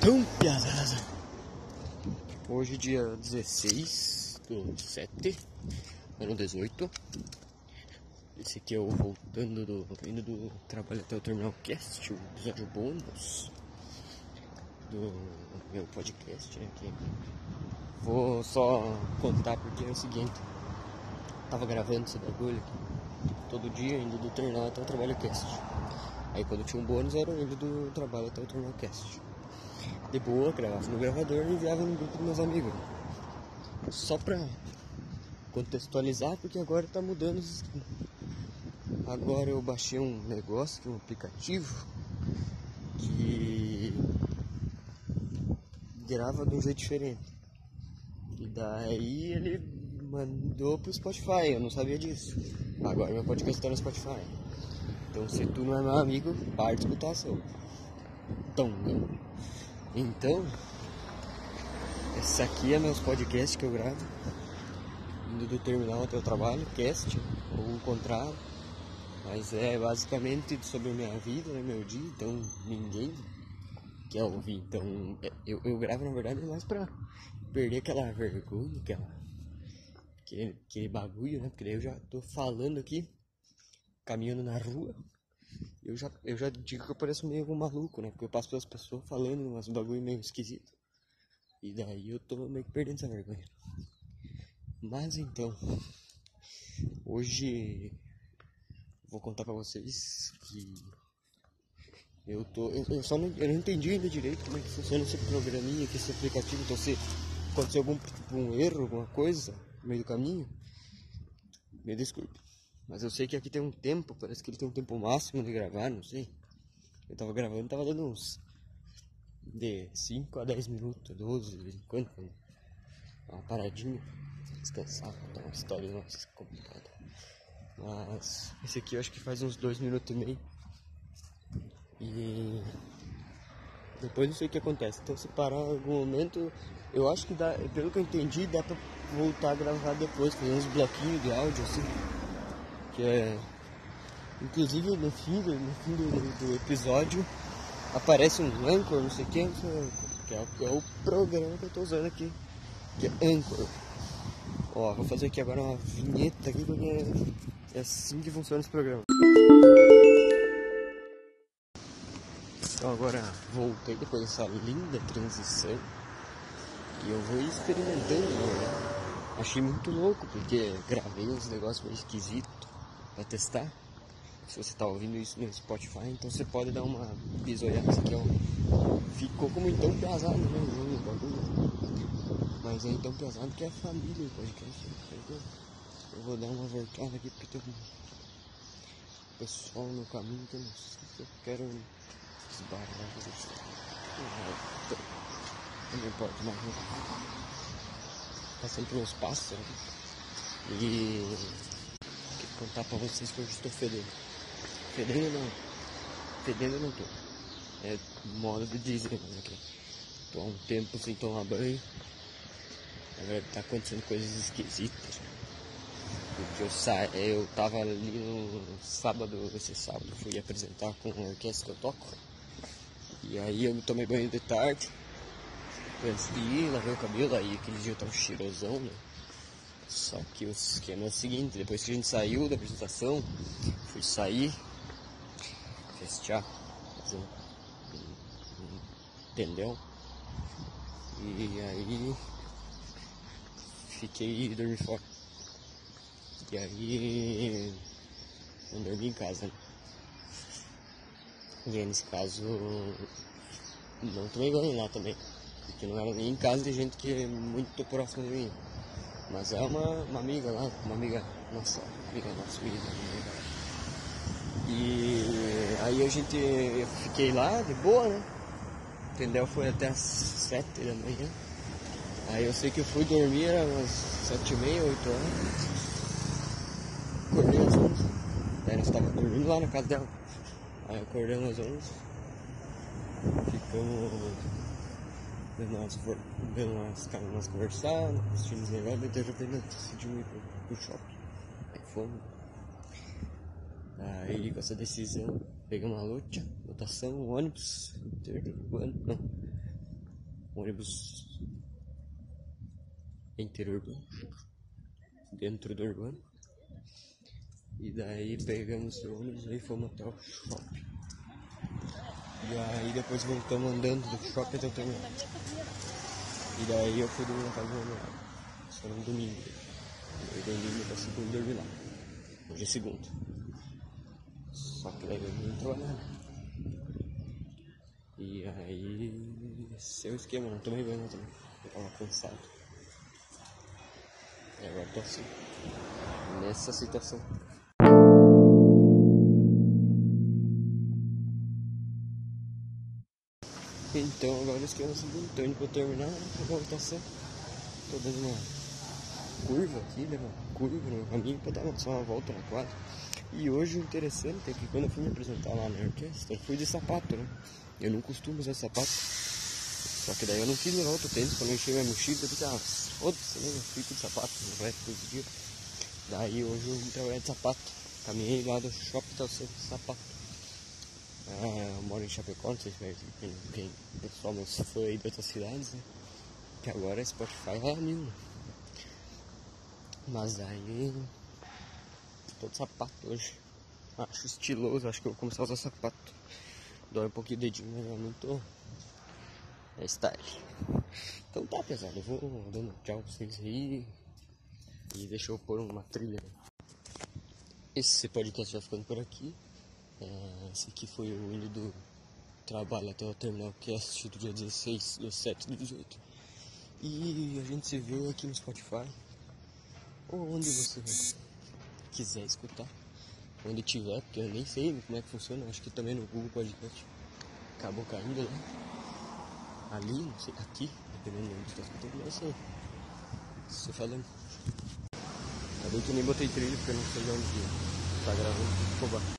Então, piazada. Hoje, dia 16 do 7, ano 18. Esse aqui é o voltando do. indo do trabalho até o Terminal Cast, o episódio bônus do meu podcast né, aqui. Vou só contar porque é o seguinte. Tava gravando esse bagulho aqui todo dia, indo do terminal até o trabalho cast. Aí quando tinha um bônus era indo do trabalho até o terminal cast. De boa, gravava no gravador e enviava no grupo dos meus amigos. Só pra contextualizar, porque agora tá mudando. Agora eu baixei um negócio, é um aplicativo, que grava de um jeito diferente. E daí ele mandou pro Spotify, eu não sabia disso. Agora meu podcast tá no Spotify. Então se tu não é meu amigo, para de escutar seu. Então, então, esse aqui é meus podcasts que eu gravo. Indo do terminal até o trabalho, cast, ou contrário. Mas é basicamente sobre a minha vida, né, meu dia, então ninguém quer ouvir. Então eu, eu gravo na verdade mais pra perder aquela vergonha, aquela, aquele, aquele bagulho, né? Porque daí eu já tô falando aqui, caminhando na rua. Eu já, eu já digo que eu pareço meio maluco, né? Porque eu passo pelas pessoas falando umas bagulho meio esquisito. E daí eu tô meio que perdendo essa vergonha. Mas então, hoje vou contar pra vocês que eu tô. Eu, eu só não, eu não entendi ainda direito como é que funciona esse programinha aqui, esse aplicativo. Então se acontecer algum um erro, alguma coisa no meio do caminho, me desculpe. Mas eu sei que aqui tem um tempo, parece que ele tem um tempo máximo de gravar, não sei. Eu tava gravando, tava dando uns de 5 a 10 minutos, 12 de vez em quando, uma paradinha, descansar, contar uma história nossa complicada. Mas esse aqui eu acho que faz uns 2 minutos e meio. E depois não sei o que acontece. Então se parar em algum momento, eu acho que dá, pelo que eu entendi, dá pra voltar a gravar depois, fazer uns bloquinhos de áudio assim. Que é. Inclusive no fim, do, no fim do, do episódio aparece um Anchor, não sei o que, que é, é, o programa que eu tô usando aqui, que é Anchor. Ó, vou fazer aqui agora uma vinheta aqui porque é assim que funciona esse programa. Então agora voltei depois dessa linda transição e eu vou experimentando, né? Achei muito louco porque gravei uns negócios meio esquisitos pra testar. Se você tá ouvindo isso no Spotify, então você pode dar uma bisoiada aqui, ó. Ficou como então pesado, né? Mas é então pesado que é família o podcast. Né? Eu vou dar uma voltada aqui porque tem um pessoal no caminho que eu não sei se eu quero esbarrar. Não importa mais. Passando por uns né? e contar pra vocês que eu estou fedendo. Fedendo não. Fedendo não tô. É modo de dizer mas aqui. Tô há um tempo sem tomar banho. Agora tá acontecendo coisas esquisitas. Porque eu sa eu tava ali no sábado, esse sábado, fui apresentar com a orquestra que eu toco. E aí eu me tomei banho de tarde. Antes de ir, lavei o cabelo, aí aquele dia eu tava cheirosão, né? Só que o esquema é o seguinte, depois que a gente saiu da apresentação, fui sair, festear, fazer um, tendel. E aí fiquei e dormi fora. E aí não dormi em casa. Né? E aí nesse caso não tomei banho lá também. Porque não era nem em casa de gente que é muito próxima de mim. Mas é uma, uma amiga lá, uma amiga nossa, amiga nossa, amiga, amiga. E aí a gente, eu fiquei lá de boa, né? Entendeu? Foi até as sete da manhã. Aí eu sei que eu fui dormir, era umas sete e meia, oito horas. Acordei às onze. Daí nós estávamos dormindo lá na casa dela. Aí acordamos às onze. Ficamos vendo umas, vendo umas, umas conversando, assistindo os negócios, daí de repente decidimos ir pro, pro shopping. Aí fomos. Aí com essa decisão, pegamos uma luta, lotação, ônibus, não, ônibus interurbano, dentro do urbano. E daí pegamos o ônibus e fomos até o shopping. E aí depois voltamos andando do shopping até o terminal. E daí eu fui dormir na casa do meu. Isso foi no domingo. Eu domingo pra segunda dormir lá. Hoje é segunda. Só que daí não trabalhar. Né? E aí o esquema, não tomei banho também. Eu tava cansado. E agora tô assim. Nessa situação. Então agora o esquema é o seguinte, tô indo pra terminar a voltação. Tô dando uma curva aqui, né? Uma curva no caminho pra dar só uma volta na quadra. E hoje o interessante é que quando eu fui me apresentar lá na orquestra, eu fui de sapato, né? Eu não costumo usar sapato. Só que daí eu não quis levar outro tênis pra não encher minha mochila. Eu pensei, ah, foda-se, né? Eu fico de sapato no resto dos dias. Daí hoje eu vim trabalhar de sapato. Caminhei lá do shopping, tá sempre de sapato. Ah, eu moro em Chapecó, não sei se quem, quem o pessoal meus foi aí de outras cidades, né? Que agora Spotify é mil. Mas daí. Tô de sapato hoje. Acho estiloso, acho que eu vou começar a usar sapato. Dói um pouquinho o dedinho, mas eu não tô. É style. Então tá, pesado. Eu vou dando tchau pra vocês aí. E deixa eu pôr uma trilha. Esse podcast vai ficando por aqui. É, esse aqui foi o hino do trabalho até o terminal cast do dia 16 do 7 do 18. E a gente se vê aqui no Spotify. Ou onde você quiser escutar. Onde tiver, porque eu nem sei como é que funciona. Acho que também no Google Podcast. Acabou caindo lá. Ali, não sei, aqui, dependendo de onde está escutando, não sei. Você falando. Tá bem que nem botei trilho porque eu não sei de onde tá gravando. Ficou